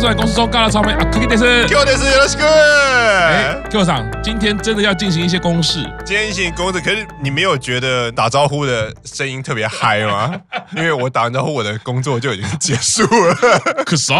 上有科技秀，大叔公司中高了草莓啊，科技电视，Q 电视よろしく。哎，Q 长，今天真的要进行一些公事。今天进行公事，可是你没有觉得打招呼的声音特别嗨吗？因为我打完招呼，我的工作就已经结束了。可是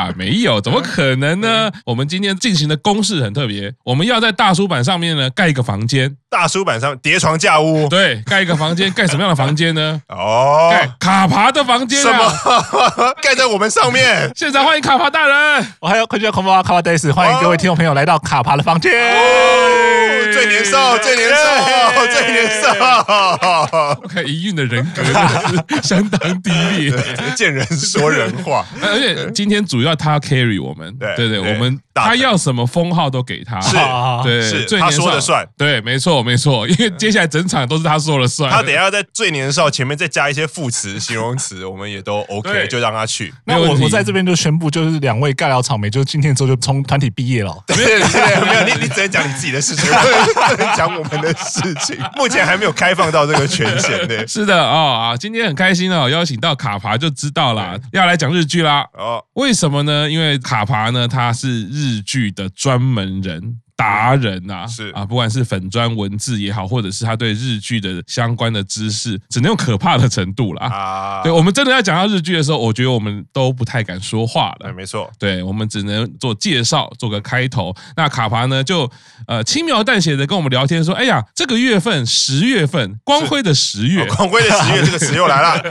啊，没有，怎么可能呢？我们今天进行的公式很特别，我们要在大书板上面呢盖一个房间。大书板上叠床架屋，对，盖一个房间，盖什么样的房间呢？哦，盖卡爬的房间啊！什么？盖在我们上面？现在欢迎卡爬大人，我还有快叫卡爬卡爬大师，欢迎各位听众朋友来到卡爬的房间。哦，最年少，最年少，最年少。我看一运的人格真的是相当低劣，见人说人话。而且今天主要他 carry 我们，对对对，我们他要什么封号都给他，是，对，是他说了算，对，没错。没错，因为接下来整场都是他说了算。他等下在最年少前面再加一些副词、形容词，我们也都 OK，就让他去。那我我在这边就宣布，就是两位尬聊草莓，就是今天之后就从团体毕业了。对对对，没有你，你只能讲你自己的事情，不 能讲我们的事情。目前还没有开放到这个权限。对，是的哦啊，今天很开心哦，邀请到卡爬就知道啦，要来讲日剧啦。哦，为什么呢？因为卡爬呢，他是日日剧的专门人。达人呐，是啊，不管是粉砖文字也好，或者是他对日剧的相关的知识，只能用可怕的程度了啊。对，我们真的要讲到日剧的时候，我觉得我们都不太敢说话了。没错，对，我们只能做介绍，做个开头。那卡爬呢，就呃轻描淡写的跟我们聊天说：“哎呀，这个月份十月份，光辉的十月，光辉的十月，这个词又来了，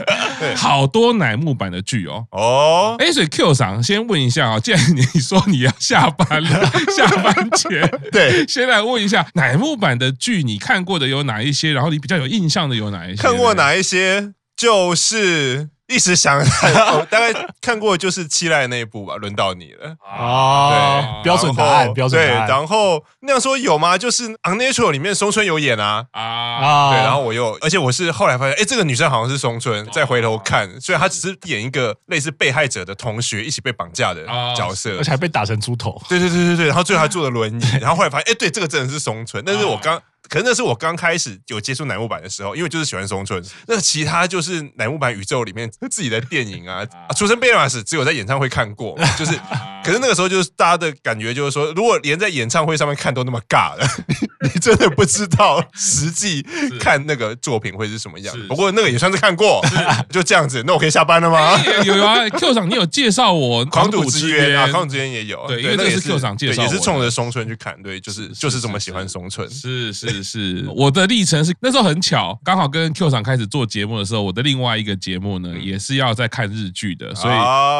好多乃木坂的剧哦。”哦，哎，所以 Q 桑先问一下啊，既然你说你要下班了，下班前。对，先来问一下乃木坂的剧，你看过的有哪一些？然后你比较有印象的有哪一些？看过哪一些？就是。一时想，我 大概看过就是七濑那一部吧，轮到你了啊！对，标准答案，标准答案。对，然后那样说有吗？就是《Unnatural》里面松村有演啊啊！对，然后我又，而且我是后来发现，哎，这个女生好像是松村。再回头看，所以她只是演一个类似被害者的同学一起被绑架的角色，而且还被打成猪头。对对对对对，然后最后还坐了轮椅，然后后来发现，哎，对，这个真的是松村。但是我刚。可是那是我刚开始有接触乃木坂的时候，因为就是喜欢松村。那其他就是乃木坂宇宙里面自己的电影啊，啊出生贝纳斯只有在演唱会看过，就是。可是那个时候就是大家的感觉就是说，如果连在演唱会上面看都那么尬了，你真的不知道实际看那个作品会是什么样。不过那个也算是看过，就这样子。那我可以下班了吗？有有啊，Q 长，你有介绍我 《狂赌之渊》啊，《狂赌之渊》也有。对，因为那是 Q 长介绍，也是冲着松村去看。对，就是就是这么喜欢松村。是是是，我的历程是那时候很巧，刚好跟 Q 厂开始做节目的时候，我的另外一个节目呢，也是要在看日剧的，所以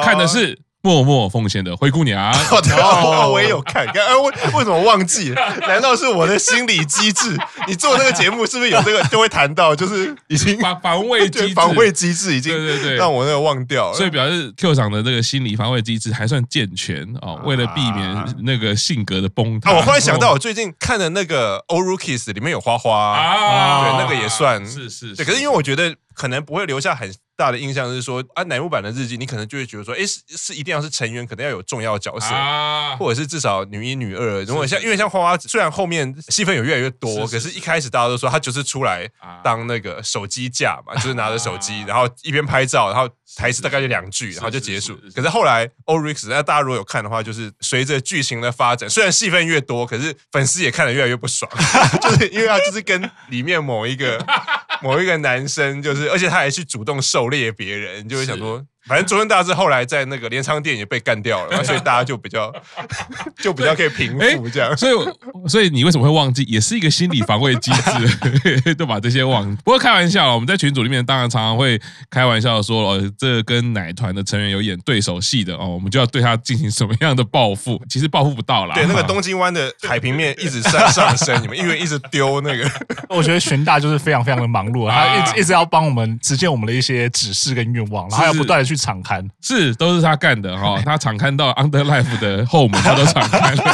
看的是。默默奉献的灰姑娘，哦，我也有看，刚刚为为什么忘记了？难道是我的心理机制？你做那个节目是不是有这个就会谈到，就是已经防防卫机制，防卫机制已经对对对让我那个忘掉了，所以表示 Q 厂的这个心理防卫机制还算健全哦。为了避免那个性格的崩塌，我忽然想到，我最近看的那个《All Rookies》里面有花花啊，对，那个也算是是，对，可是因为我觉得可能不会留下很。大的印象是说啊，乃木坂的日记，你可能就会觉得说，哎，是是一定要是成员，可能要有重要角色，啊、或者是至少女一、女二。如果像因为像花花，虽然后面戏份有越来越多，是是是可是一开始大家都说他就是出来当那个手机架嘛，就是拿着手机，然后一边拍照，然后台词大概就两句，然后就结束。可是后来 ORIX，那大家如果有看的话，就是随着剧情的发展，虽然戏份越多，可是粉丝也看得越来越不爽，就是因为他就是跟里面某一个。某一个男生就是，而且他还去主动狩猎别人，就会想说。反正中村大志后来在那个镰仓店也被干掉了，所以大家就比较 就比较可以平复这样。所以所以你为什么会忘记？也是一个心理防卫机制，都把这些忘。不过开玩笑，我们在群组里面当然常常会开玩笑说，哦，这跟奶团的成员有演对手戏的哦，我们就要对他进行什么样的报复？其实报复不到啦。对，那个东京湾的海平面一直在上升，你们因为一直丢那个。我觉得玄大就是非常非常的忙碌，他一直一直要帮我们实现我们的一些指示跟愿望，然后要不断的去。场刊是都是他干的哈，他敞刊到 Under Life 的后门他都敞刊了。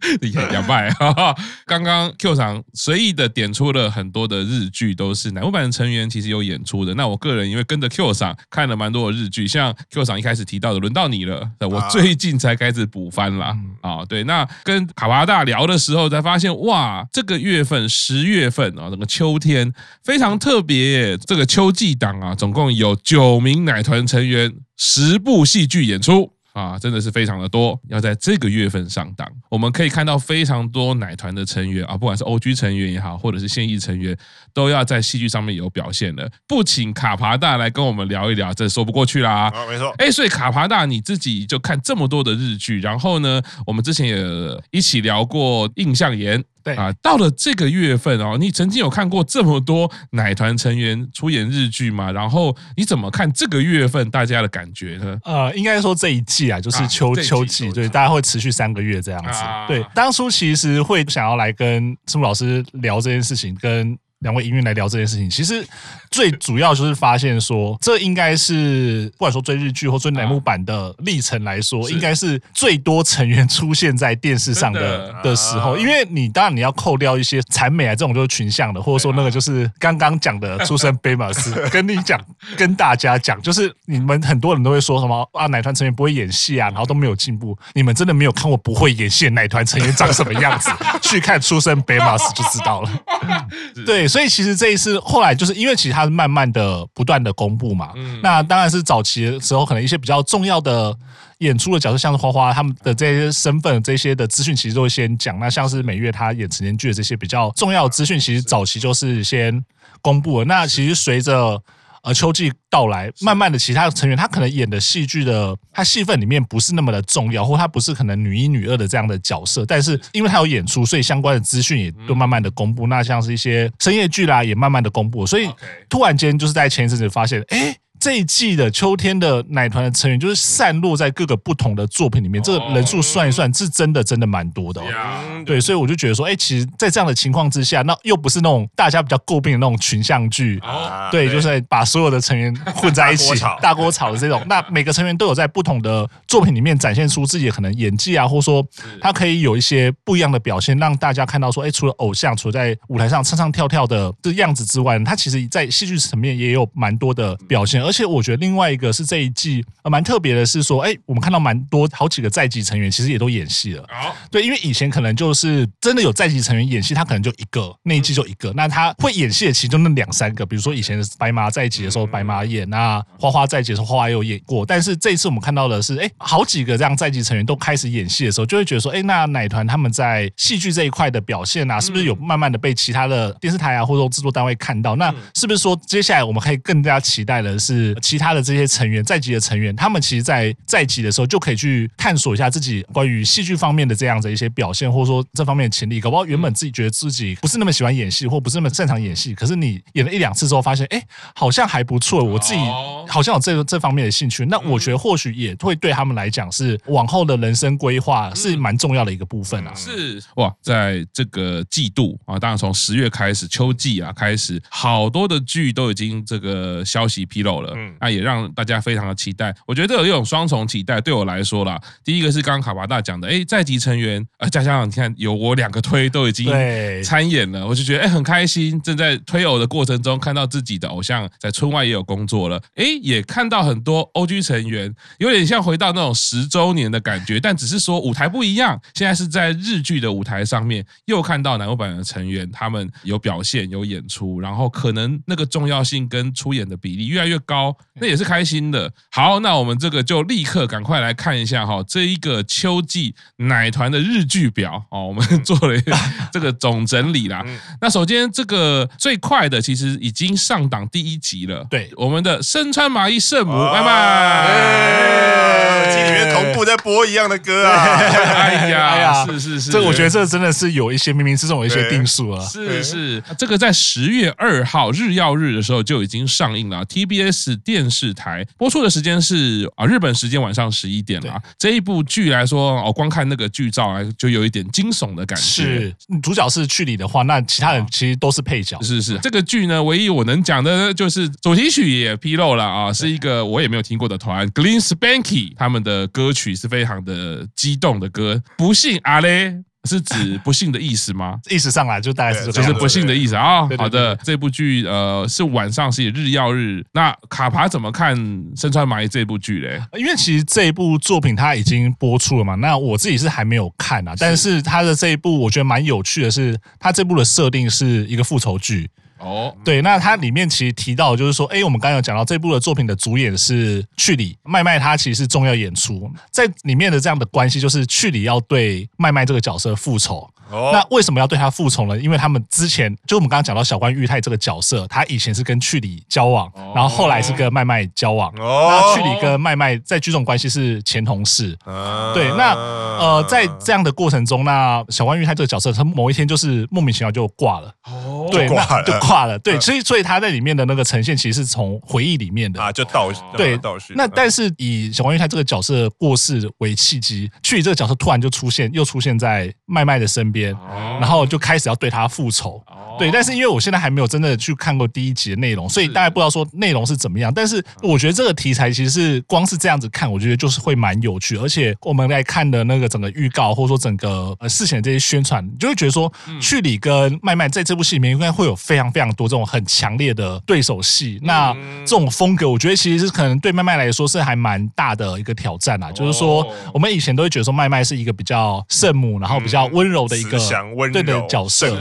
两败。刚刚 Q 厂随意的点出了很多的日剧，都是乃木坂的成员其实有演出的。那我个人因为跟着 Q 厂看了蛮多的日剧，像 Q 厂一开始提到的，轮到你了，我最近才开始补番啦。啊，对，那跟卡巴大聊的时候才发现，哇，这个月份十月份啊，整个秋天非常特别，这个秋季档啊，总共有九名奶团成员，十部戏剧演出。啊，真的是非常的多，要在这个月份上档，我们可以看到非常多奶团的成员啊，不管是 OG 成员也好，或者是现役成员，都要在戏剧上面有表现了。不请卡帕大来跟我们聊一聊，这说不过去啦。啊，没错。哎，所以卡帕大你自己就看这么多的日剧，然后呢，我们之前也一起聊过印象研。对啊，到了这个月份哦，你曾经有看过这么多奶团成员出演日剧吗？然后你怎么看这个月份大家的感觉呢？呃，应该说这一季啊，就是秋、啊、秋季，对，大家会持续三个月这样子。啊、对，当初其实会想要来跟赤木老师聊这件事情，跟。两位营运来聊这件事情，其实最主要就是发现说，这应该是不管说追日剧或追乃木坂的历程来说，应该是最多成员出现在电视上的的时候。因为你当然你要扣掉一些产美啊这种就是群像的，或者说那个就是刚刚讲的出身贝马斯，跟你讲跟大家讲，就是你们很多人都会说什么啊，奶团成员不会演戏啊，然后都没有进步。你们真的没有看过不会演戏的奶团成员长什么样子？去看出身贝马斯就知道了。对。所以其实这一次后来就是因为其实它是慢慢的不断的公布嘛，嗯、那当然是早期的时候可能一些比较重要的演出的角色，像是花花他们的这些身份这些的资讯，其实都会先讲。那像是每月他演成年剧的这些比较重要的资讯，其实早期就是先公布了。那其实随着呃，秋季到来，慢慢的，其他的成员他可能演的戏剧的，他戏份里面不是那么的重要，或他不是可能女一、女二的这样的角色，但是因为他有演出，所以相关的资讯也都慢慢的公布。那像是一些深夜剧啦，也慢慢的公布。所以突然间就是在前一阵子发现，哎。这一季的秋天的奶团的成员就是散落在各个不同的作品里面，这个人数算一算是真的真的蛮多的。对，所以我就觉得说，哎，其实，在这样的情况之下，那又不是那种大家比较诟病的那种群像剧，对，就是把所有的成员混在一起 大锅炒的这种。那每个成员都有在不同的作品里面展现出自己的可能演技啊，或者说他可以有一些不一样的表现，让大家看到说，哎，除了偶像，除了在舞台上唱唱跳跳的这样子之外，他其实在戏剧层面也有蛮多的表现。而且我觉得另外一个是这一季呃蛮特别的是说，哎，我们看到蛮多好几个在籍成员其实也都演戏了。对，因为以前可能就是真的有在籍成员演戏，他可能就一个那一季就一个，那他会演戏的其中那两三个，比如说以前白马在籍的时候白马演，那花花在籍的时候花花也有演过。但是这一次我们看到的是，哎，好几个这样在籍成员都开始演戏的时候，就会觉得说，哎，那奶团他们在戏剧这一块的表现啊，是不是有慢慢的被其他的电视台啊或者说制作单位看到？那是不是说接下来我们可以更加期待的是其他的这些成员在籍的成员，他们其实，在在籍的时候就可以去探索一下自己关于戏剧方面的这样子一些表现，或者说这方面的潜力。搞不好原本自己觉得自己不是那么喜欢演戏，或不是那么擅长演戏，可是你演了一两次之后，发现哎，好像还不错。我自己好像有这个这方面的兴趣。那我觉得或许也会对他们来讲是往后的人生规划是蛮重要的一个部分啊。是哇，在这个季度啊，当然从十月开始，秋季啊开始，好多的剧都已经这个消息披露了。嗯，那也让。大家非常的期待，我觉得有一种双重期待。对我来说啦，第一个是刚刚卡巴大讲的，哎，在籍成员啊，加上你看有我两个推都已经参演了，我就觉得哎很开心。正在推偶的过程中，看到自己的偶像在村外也有工作了，哎，也看到很多 OG 成员，有点像回到那种十周年的感觉，但只是说舞台不一样。现在是在日剧的舞台上面，又看到南欧版的成员他们有表现有演出，然后可能那个重要性跟出演的比例越来越高，那也是开心。的好，那我们这个就立刻赶快来看一下哈，这一个秋季奶团的日剧表哦，我们 做了一个这个总整理啦。那首先这个最快的其实已经上档第一集了，对，我们的身穿麻衣圣母，拜拜，里面同步在播一样的歌啊，哎呀，是是是，这我觉得这真的是有一些冥冥之中有一些定数啊，是是，这个在十月二号日曜日的时候就已经上映了，TBS 电视台。播出的时间是啊，日本时间晚上十一点了。这一部剧来说，哦，光看那个剧照啊就有一点惊悚的感觉。是主角是去里的话，那其他人其实都是配角。是是，这个剧呢，唯一我能讲的就是主题曲也披露了啊，是一个我也没有听过的团，Glen Spanky，他们的歌曲是非常的激动的歌。不信阿雷。是指不幸的意思吗？意思上来就大概是就是不幸的意思啊。好的，这部剧呃是晚上是日曜日。那卡牌怎么看《身穿麻衣》这部剧嘞？因为其实这一部作品它已经播出了嘛。那我自己是还没有看啊，但是它的这一部我觉得蛮有趣的是，它这部的设定是一个复仇剧。哦，对，那它里面其实提到就是说，哎，我们刚刚有讲到这部的作品的主演是去里麦麦，他其实是重要演出，在里面的这样的关系就是去里要对麦麦这个角色复仇。哦，那为什么要对他复仇呢？因为他们之前就我们刚刚讲到小关裕太这个角色，他以前是跟去里交往，然后后来是跟麦麦交往。哦，那去里跟麦麦在剧中关系是前同事。哦，对，那呃，在这样的过程中，那小关裕太这个角色，他某一天就是莫名其妙就挂了。哦，对，挂了，就挂了。对，所以所以他在里面的那个呈现，其实是从回忆里面的啊，就倒对倒叙。那但是以小关裕太这个角色过世为契机，去里这个角色突然就出现，又出现在麦麦的身边。然后就开始要对他复仇。对，但是因为我现在还没有真的去看过第一集的内容，所以大家不知道说内容是怎么样。但是我觉得这个题材其实是光是这样子看，我觉得就是会蛮有趣。而且我们来看的那个整个预告，或者说整个呃事前的这些宣传，就会觉得说，去里跟麦麦在这部戏里面应该会有非常非常多这种很强烈的对手戏。那这种风格，我觉得其实是可能对麦麦来说是还蛮大的一个挑战啊。就是说，我们以前都会觉得说麦麦是一个比较圣母，然后比较温柔的一个对的角色，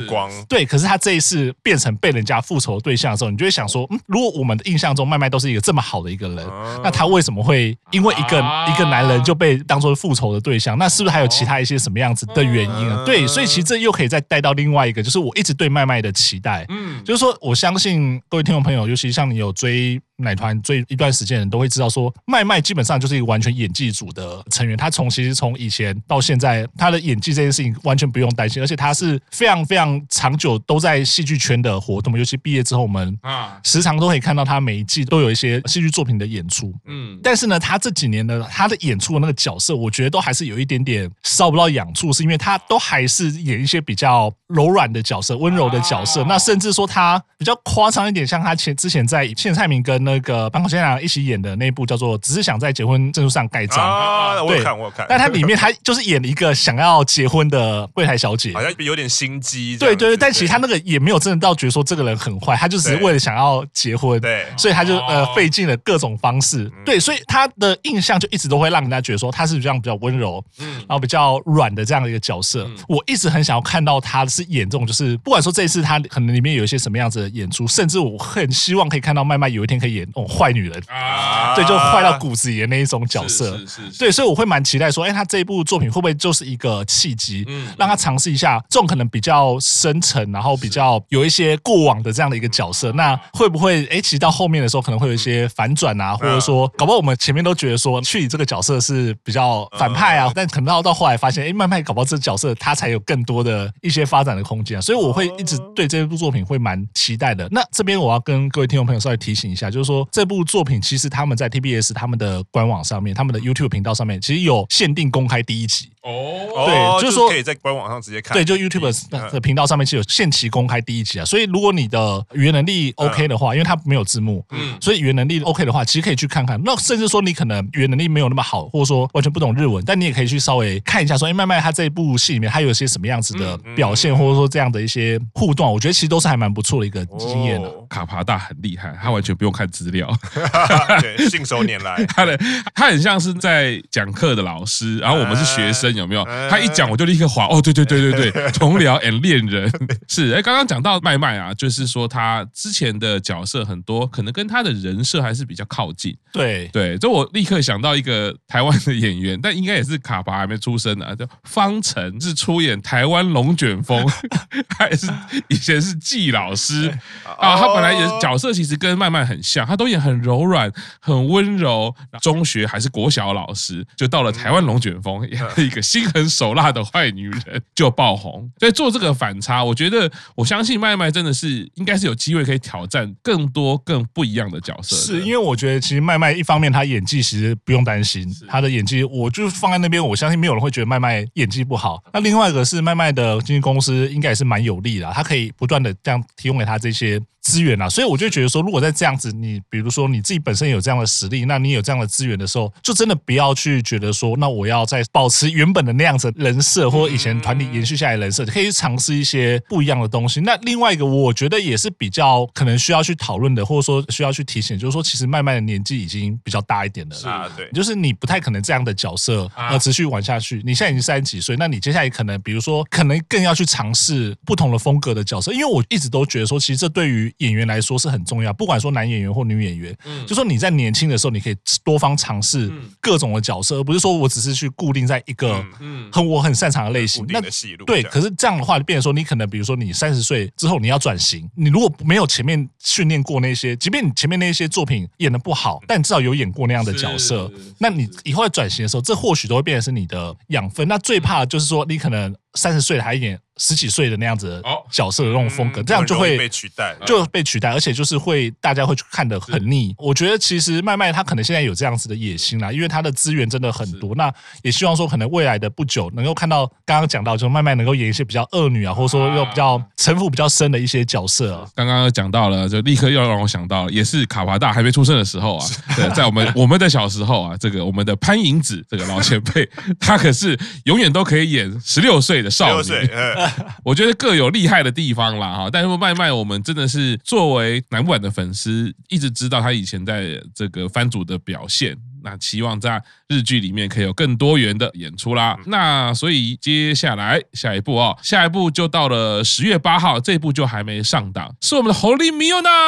对。可是他这。一次变成被人家复仇的对象的时候，你就会想说，嗯，如果我们的印象中麦麦都是一个这么好的一个人，那他为什么会因为一个一个男人就被当做复仇的对象？那是不是还有其他一些什么样子的原因啊？对，所以其实这又可以再带到另外一个，就是我一直对麦麦的期待，嗯，就是说我相信各位听众朋友，尤其像你有追。奶团追一段时间的人都会知道，说麦麦基本上就是一个完全演技组的成员。他从其实从以前到现在，他的演技这件事情完全不用担心，而且他是非常非常长久都在戏剧圈的活动。尤其毕业之后，我们啊时常都可以看到他每一季都有一些戏剧作品的演出。嗯，但是呢，他这几年呢，他的演出的那个角色，我觉得都还是有一点点烧不到痒处，是因为他都还是演一些比较柔软的角色、温柔的角色。那甚至说他比较夸张一点，像他前之前在谢蔡明跟那个坂口健太一起演的那部叫做《只是想在结婚证书上盖章》啊，我有看，我有看。但他里面他就是演一个想要结婚的柜台小姐，好像有点心机。对对对，但其实他那个也没有真的到觉得说这个人很坏，他就只是为了想要结婚，对，所以他就呃费尽了各种方式。对，所以他的印象就一直都会让人家觉得说他是这样比较温柔，嗯，然后比较软的这样的一个角色。我一直很想要看到他是演这种，就是不管说这一次他可能里面有一些什么样子的演出，甚至我很希望可以看到麦麦有一天可以演那种。坏女人啊，对，就坏到骨子里的那一种角色，是是是，对，所以我会蛮期待说，哎，他这一部作品会不会就是一个契机，嗯，让他尝试一下这种可能比较深沉，然后比较有一些过往的这样的一个角色，那会不会，哎，其实到后面的时候可能会有一些反转啊，或者说，搞不好我们前面都觉得说去里这个角色是比较反派啊，但可能到到后来发现，哎，慢慢搞不好这个角色他才有更多的一些发展的空间啊，所以我会一直对这部作品会蛮期待的。那这边我要跟各位听众朋友稍微提醒一下，就是说这部作品其实他们在 TBS 他们的官网上面，他们的 YouTube 频道上面，其实有限定公开第一集。哦。对，就是说可以在官网上直接看。对，就 YouTube 的频道上面是有限期公开第一集啊。所以如果你的语言能力 OK 的话，因为它没有字幕，嗯，所以语言能力 OK 的话，其实可以去看看。那甚至说你可能语言能力没有那么好，或者说完全不懂日文，但你也可以去稍微看一下，说哎，麦麦他这一部戏里面他有些什么样子的表现，或者说这样的一些互动，我觉得其实都是还蛮不错的一个经验的。卡帕大很厉害，他完全不用看资料。对，信手拈来。他的他很像是在讲课的老师，然后我们是学生，有没有？他一讲我就立刻滑。哦，对对对对对，同僚 and 恋人 是。哎，刚刚讲到麦麦啊，就是说他之前的角色很多，可能跟他的人设还是比较靠近。对对，就我立刻想到一个台湾的演员，但应该也是卡巴还没出生啊，叫方晨，是出演台湾龙卷风，还是以前是季老师啊？他本来也角色其实跟麦麦很像，他都演很柔软。很温柔，中学还是国小老师，就到了台湾龙卷风，一个心狠手辣的坏女人 就爆红。在做这个反差，我觉得我相信麦麦真的是应该是有机会可以挑战更多更不一样的角色。是因为我觉得其实麦麦一方面她演技其实不用担心，她的演技我就放在那边，我相信没有人会觉得麦麦演技不好。那另外一个是麦麦的经纪公司应该也是蛮有利的，她可以不断的这样提供给她这些。资源啊，所以我就觉得说，如果在这样子，你比如说你自己本身有这样的实力，那你有这样的资源的时候，就真的不要去觉得说，那我要再保持原本的那样子人设，或者以前团体延续下来的人设，可以去尝试一些不一样的东西。那另外一个，我觉得也是比较可能需要去讨论的，或者说需要去提醒，就是说，其实慢慢的年纪已经比较大一点了啊，对，就是你不太可能这样的角色呃持续玩下去。你现在已经三十几岁，那你接下来可能，比如说，可能更要去尝试不同的风格的角色，因为我一直都觉得说，其实这对于演员来说是很重要，不管说男演员或女演员，嗯，就说你在年轻的时候，你可以多方尝试各种的角色，而不是说我只是去固定在一个很我很擅长的类型。那对，可是这样的话，就变成说你可能比如说你三十岁之后你要转型，你如果没有前面训练过那些，即便你前面那些作品演的不好，但你至少有演过那样的角色，那你以后在转型的时候，这或许都会变成是你的养分。那最怕的就是说你可能三十岁了还演。十几岁的那样子角色的那种风格，这样就会被取代，就被取代，而且就是会大家会去看得很腻。我觉得其实麦麦他可能现在有这样子的野心啦，因为他的资源真的很多。那也希望说，可能未来的不久能够看到刚刚讲到，就麦麦能够演一些比较恶女啊，或者说又比较城府比较深的一些角色。刚刚讲到了，就立刻又让我想到，也是卡帕大还没出生的时候啊，对，在我们 我们的小时候啊，这个我们的潘迎紫这个老前辈，他可是永远都可以演十六岁的少女。我觉得。各有厉害的地方啦，哈！但是麦麦，我们真的是作为南部晚的粉丝，一直知道他以前在这个番组的表现。那期望在日剧里面可以有更多元的演出啦。那所以接下来下一步哦，下一步就到了十月八号，这一部就还没上档，是我们的《Holy m i o n a。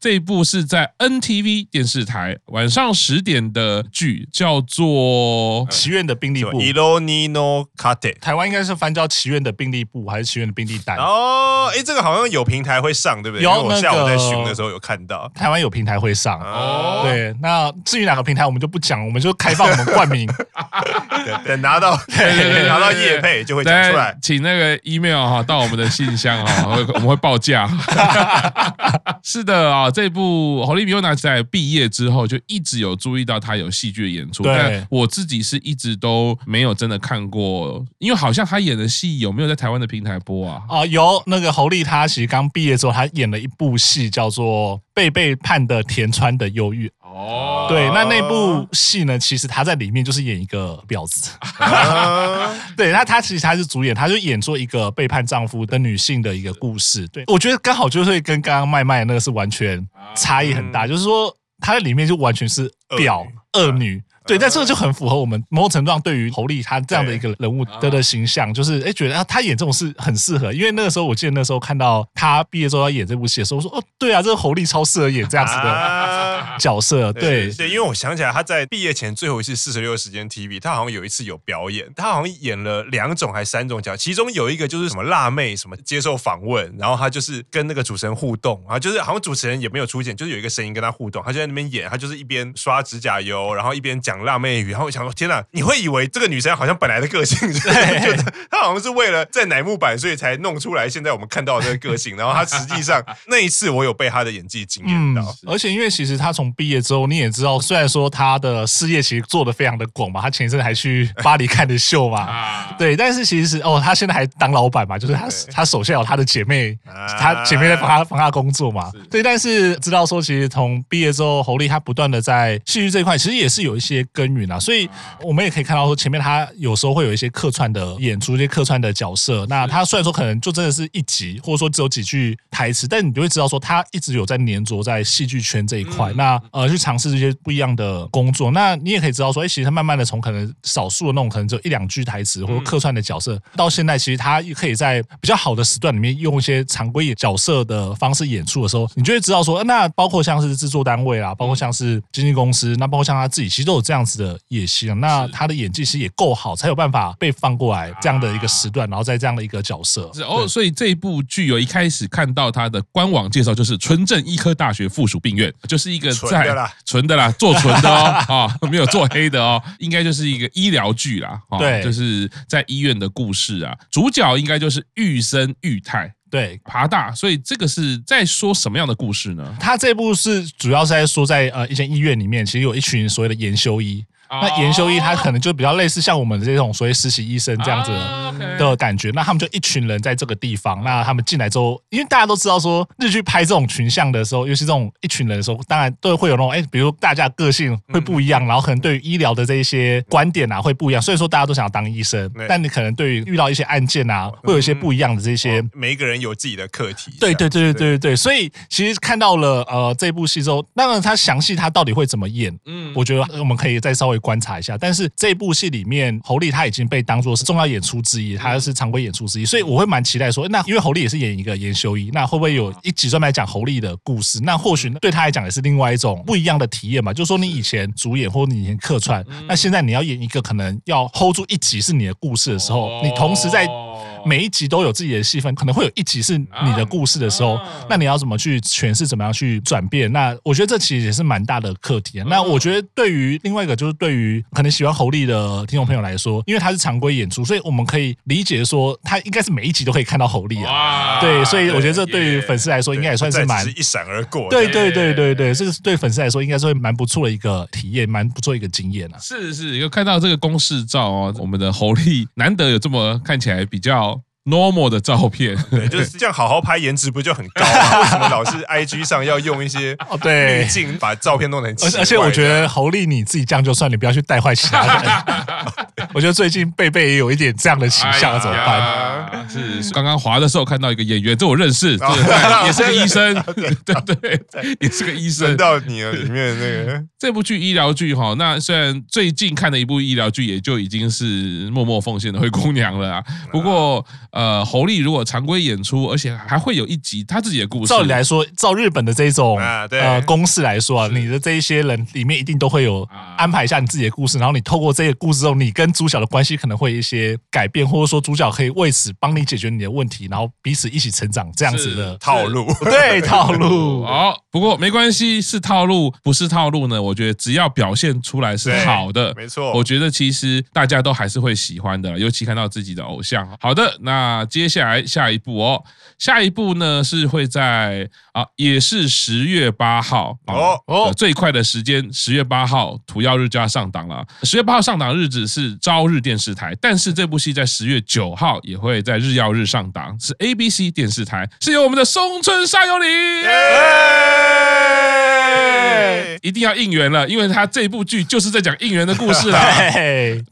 这一部是在 NTV 电视台晚上十点的剧，叫做《祈愿的兵力部》。台湾应该是翻叫《祈愿的兵力部》还是《祈愿的兵力单》？哦，哎，这个好像有平台会上，对不对？有，我下午在巡的时候有看到，台湾有平台会上。哦，对，那至于哪个平台，我们就不讲，我们就开放我们冠名，等拿到拿到业配就会讲出来，请那个 email 哈到我们的信箱啊，我们会报价。是的啊，这部堀米雄在毕业之后就一直有注意到他有戏剧的演出，但我自己是一直都没有真的看过，因为好像他演的戏有没有在台湾的平台播啊？啊，有那个侯丽，他其实刚毕业之后，他演了一部戏叫做。被背叛的田川的忧郁。哦，对，那那部戏呢，其实他在里面就是演一个婊子，对，那他其实他是主演，他就演做一个背叛丈夫的女性的一个故事。对，我觉得刚好就会跟刚刚麦麦那个是完全差异很大，就是说他在里面就完全是婊恶女。对，但这个就很符合我们某种程度上对于侯丽他这样的一个人物的的形象，就是哎，觉得啊，他演这种事很适合。因为那个时候，我记得那时候看到他毕业之后要演这部戏的时候，我说哦，对啊，这个侯丽超适合演这样子的 角色。对对，因为我想起来他在毕业前最后一次四十六时间 TV，他好像有一次有表演，他好像演了两种还是三种角，其中有一个就是什么辣妹，什么接受访问，然后他就是跟那个主持人互动，然后就是好像主持人也没有出现，就是有一个声音跟他互动，他就在那边演，他就是一边刷指甲油，然后一边讲。辣妹语，然后我想说，天哪！你会以为这个女生好像本来的个性，对觉得她好像是为了在乃木坂，所以才弄出来现在我们看到的这个个性。然后她实际上那一次，我有被她的演技惊艳到。嗯、而且因为其实她从毕业之后，你也知道，虽然说他的事业其实做的非常的广嘛，他前一阵还去巴黎看的秀嘛，对。但是其实哦，他现在还当老板嘛，就是他他手下有他的姐妹，他姐妹在帮他帮他工作嘛，对。但是知道说，其实从毕业之后，侯丽他不断的在戏剧这一块，其实也是有一些。耕耘啊，所以我们也可以看到说，前面他有时候会有一些客串的演出，一些客串的角色。那他虽然说可能就真的是一集，或者说只有几句台词，但你就会知道说，他一直有在黏着在戏剧圈这一块。那呃，去尝试这些不一样的工作。那你也可以知道说，哎，其实他慢慢的从可能少数的那种可能就一两句台词或者客串的角色，到现在其实他可以在比较好的时段里面用一些常规角色的方式演出的时候，你就会知道说，那包括像是制作单位啊，包括像是经纪公司，那包括像他自己，其实都有这样。这样子的野心，那他的演技其实也够好，才有办法被放过来这样的一个时段，然后在这样的一个角色。哦，所以这一部剧有一开始看到他的官网介绍，就是纯正医科大学附属病院，就是一个在纯的啦，做纯的哦，啊，没有做黑的哦，应该就是一个医疗剧啦，对，就是在医院的故事啊，主角应该就是玉生玉太。对，爬大，所以这个是在说什么样的故事呢？他这部是主要是在说在呃一间医院里面，其实有一群所谓的研修医。那研修医他可能就比较类似像我们这种所谓实习医生这样子的感觉。那他们就一群人在这个地方，那他们进来之后，因为大家都知道说日剧拍这种群像的时候，尤其这种一群人的时候，当然都会有那种哎，比如大家个性会不一样，然后可能对于医疗的这一些观点啊会不一样。所以说大家都想要当医生，但你可能对于遇到一些案件啊，会有一些不一样的这些。每一个人有自己的课题。对对对对对对对。所以其实看到了呃这部戏之后，当然他详细他到底会怎么演，嗯，我觉得我们可以再稍微观察一下。但是这部戏里面侯丽她已经被当做是重要演出之一，她是常规演出之一，所以我会蛮期待说，那因为侯丽也是演一个研修医，那会不会有一集专门来讲侯丽的故事？那或许对她来讲也是另外一种不一样的体验嘛。就是说你以前主演或者你以前客串，那现在你要演一个可能要 hold 住一集是你的故事的时候，你同时在。每一集都有自己的戏份，可能会有一集是你的故事的时候，那你要怎么去诠释，怎么样去转变？那我觉得这其实也是蛮大的课题。那我觉得对于另外一个，就是对于可能喜欢侯丽的听众朋友来说，因为他是常规演出，所以我们可以理解说，他应该是每一集都可以看到侯丽啊。对，所以我觉得这对于粉丝来说，应该也算是蛮一闪而过。对对对对对，这个是对粉丝来说，应该是会蛮不错的一个体验，蛮不错一个经验啊。是是，有看到这个公式照哦，我们的侯丽难得有这么看起来比较。Normal 的照片，对，就是 这样好好拍，颜值不就很高吗？为什么老是 IG 上要用一些哦对滤镜把照片弄得很奇怪？而且我觉得侯丽你自己这样就算，你不要去带坏其他人。我觉得最近贝贝也有一点这样的倾向，怎么办？是刚刚滑的时候看到一个演员，这我认识，对，也是个医生，对对，也是个医生。到你了，里面那个这部剧医疗剧哈，那虽然最近看的一部医疗剧，也就已经是默默奉献的灰姑娘了啊。不过。呃，侯丽如果常规演出，而且还会有一集他自己的故事。照理来说，照日本的这种呃公式来说啊，你的这一些人里面一定都会有安排一下你自己的故事，然后你透过这个故事之后，你跟主角的关系可能会有一些改变，或者说主角可以为此帮你解决你的问题，然后彼此一起成长这样子的套路。对，套路。好，不过没关系，是套路不是套路呢？我觉得只要表现出来是好的，没错。我觉得其实大家都还是会喜欢的，尤其看到自己的偶像。好的，那。那接下来下一步哦，下一步呢是会在啊，也是十月八号哦哦，最快的时间十月八号土曜日就要上档了。十月八号上档日子是朝日电视台，但是这部戏在十月九号也会在日曜日上档，是 ABC 电视台，是由我们的松村沙友里。一定要应援了，因为他这部剧就是在讲应援的故事啦。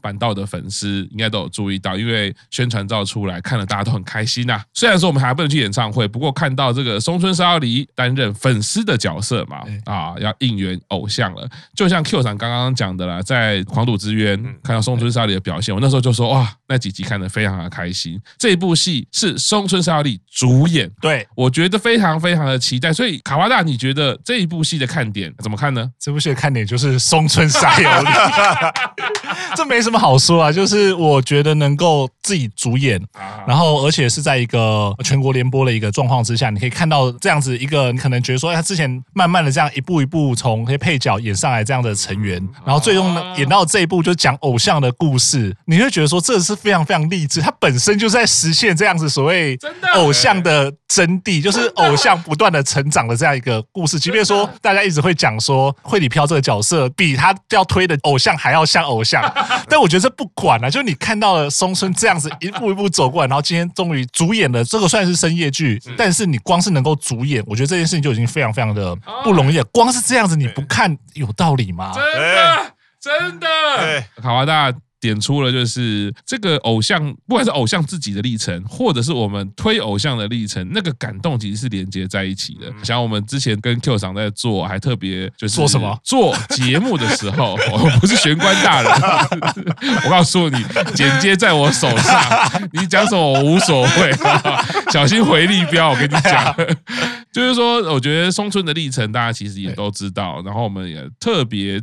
板道的粉丝应该都有注意到，因为宣传照出来看了，大家都很开心呐。虽然说我们还不能去演唱会，不过看到这个松村沙友里担任粉丝的角色嘛，啊，要应援偶像了。就像 Q 长刚刚讲的啦，在《狂赌之渊》看到松村沙友里的表现，我那时候就说哇，那几集看得非常的开心。这部戏是松村沙友里主演，对，我觉得非常非常的期待。所以卡瓦大，你觉得这一部戏的看点怎么看呢？这部戏的看点就是松村沙友里，这没什么好说啊。就是我觉得能够自己主演，然后而且是在一个全国联播的一个状况之下，你可以看到这样子一个，你可能觉得说他之前慢慢的这样一步一步从那些配角演上来这样的成员，然后最终呢演到这一步就讲偶像的故事，你会觉得说这是非常非常励志，他本身就是在实现这样子所谓偶像的真谛，就是偶像不断的成长的这样一个故事。即便说大家一直会讲说惠里飘这个角色比他要推的偶像还要像偶像，但我觉得这不管了，就是你看到了松村这样子一步一步走过来，然后今天终于主演了这个算是深夜剧，但是你光是能够主演，我觉得这件事情就已经非常非常的不容易了。光是这样子你不看有道理吗？真的，真的，卡哇大。点出了就是这个偶像，不管是偶像自己的历程，或者是我们推偶像的历程，那个感动其实是连接在一起的。像我们之前跟 Q 厂在做，还特别就是做什么？做节目的时候，我不是玄关大人，我告诉你，剪接在我手上，你讲什么我无所谓，小心回力镖。我跟你讲，就是说，我觉得松村的历程大家其实也都知道，然后我们也特别。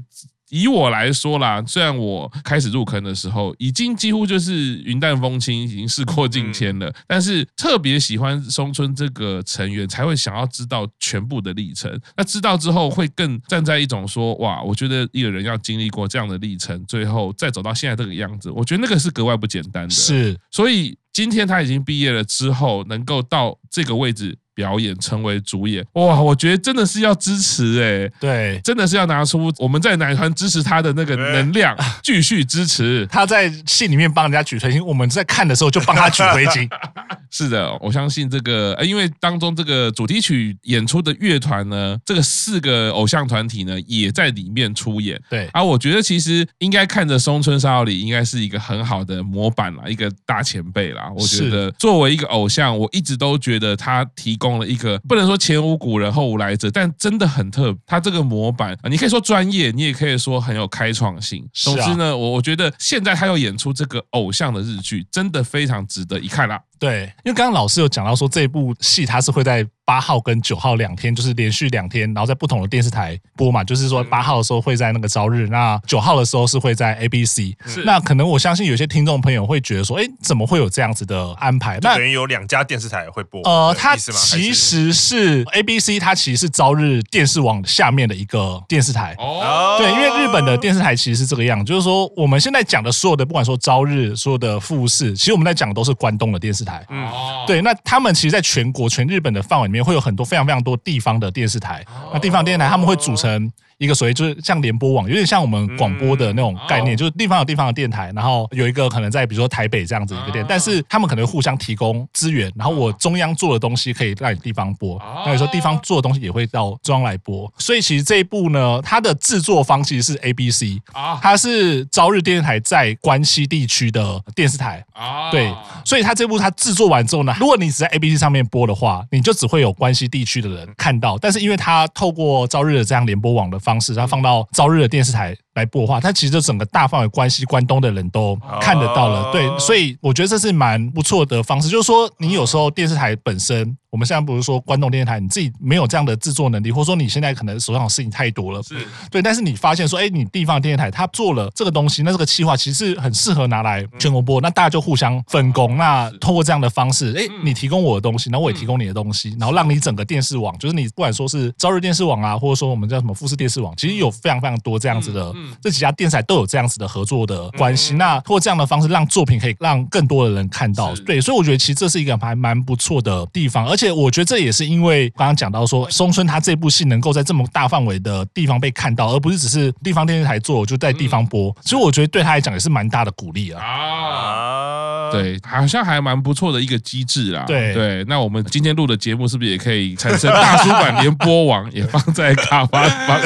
以我来说啦，虽然我开始入坑的时候已经几乎就是云淡风轻，已经事过境迁了，但是特别喜欢松村这个成员，才会想要知道全部的历程。那知道之后，会更站在一种说，哇，我觉得一个人要经历过这样的历程，最后再走到现在这个样子，我觉得那个是格外不简单的。是，所以今天他已经毕业了之后，能够到这个位置。表演，成为主演。哇，我觉得真的是要支持哎，对，真的是要拿出我们在奶团支持他的那个能量，继续支持他在戏里面帮人家举推机，我们在看的时候就帮他举推机。是的，我相信这个，因为当中这个主题曲演出的乐团呢，这个四个偶像团体呢也在里面出演。对，啊，我觉得其实应该看着松村沙友里应该是一个很好的模板啦，一个大前辈啦。我觉得作为一个偶像，我一直都觉得他提供了一个不能说前无古人后无来者，但真的很特。他这个模板，你可以说专业，你也可以说很有开创性。总之呢，我我觉得现在他要演出这个偶像的日剧，真的非常值得一看啦。对，因为刚刚老师有讲到说，这部戏它是会在八号跟九号两天，就是连续两天，然后在不同的电视台播嘛。就是说八号的时候会在那个朝日，那九号的时候是会在 ABC。是。那可能我相信有些听众朋友会觉得说，哎，怎么会有这样子的安排？那等于有两家电视台会播。呃，它其实是 ABC，它其实是朝日电视网下面的一个电视台。哦。对，因为日本的电视台其实是这个样，就是说我们现在讲的所有的，不管说朝日，所有的富士，其实我们在讲的都是关东的电视台。嗯，对，那他们其实在全国全日本的范围里面，会有很多非常非常多地方的电视台。那地方电视台他们会组成。一个所谓就是像联播网，有点像我们广播的那种概念，就是地方有地方的电台，然后有一个可能在比如说台北这样子一个电，但是他们可能互相提供资源，然后我中央做的东西可以让你地方播，那有时候地方做的东西也会到中央来播，所以其实这一部呢，它的制作方其实是 ABC，啊。它是朝日电视台在关西地区的电视台啊，对，所以它这部它制作完之后呢，如果你只在 ABC 上面播的话，你就只会有关西地区的人看到，但是因为它透过朝日的这样联播网的方式，然后放到朝日的电视台来播的话，它其实就整个大范围关系关东的人都看得到了。对，所以我觉得这是蛮不错的方式，就是说你有时候电视台本身。我们现在不是说关东电视台，你自己没有这样的制作能力，或者说你现在可能手上的事情太多了，是对。但是你发现说，哎，你地方电视台他做了这个东西，那这个企划其实很适合拿来全国播，那大家就互相分工。那通过这样的方式，哎，你提供我的东西，然后我也提供你的东西，然后让你整个电视网，就是你不管说是朝日电视网啊，或者说我们叫什么富士电视网，其实有非常非常多这样子的这几家电视台都有这样子的合作的关系。那通过这样的方式，让作品可以让更多的人看到。对，所以我觉得其实这是一个还蛮不错的地方，而且。我觉得这也是因为刚刚讲到说，松村他这部戏能够在这么大范围的地方被看到，而不是只是地方电视台做就在地方播，所以我觉得对他来讲也是蛮大的鼓励啊。对，好像还蛮不错的一个机制啦。对对，那我们今天录的节目是不是也可以产生大叔版联播网，也放在卡巴方？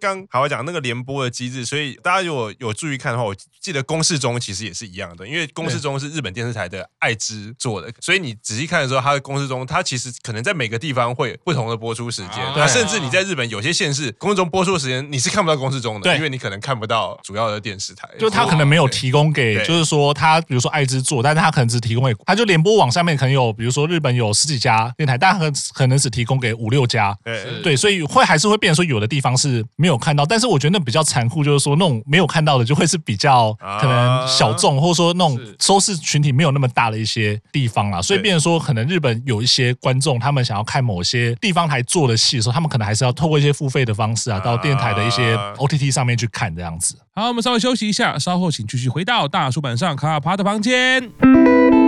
刚好好讲那个联播的机制，所以大家如果有注意看的话，我记得公式中其实也是一样的，因为公式中是日本电视台的爱知做的，所以你仔细看的时候，它的公式中它其实可能在每个地方会不同的播出时间，那甚至你在日本有些县市公式中播出的时间你是看不到公式中的，因为你可能看不到主要的电视台，就他可能没有提供给，就是说他比如。说爱之做，但是他可能只提供给，他就联播网上面可能有，比如说日本有十几家电台，但可可能只提供给五六家，对，所以会还是会变成说有的地方是没有看到，但是我觉得那比较残酷，就是说那种没有看到的就会是比较可能小众，或者说那种收视群体没有那么大的一些地方啦，所以变成说可能日本有一些观众，他们想要看某些地方台做的戏的时候，他们可能还是要透过一些付费的方式啊，到电台的一些 OTT 上面去看这样子。好，我们稍微休息一下，稍后请继续回到大叔坂上卡帕的房间。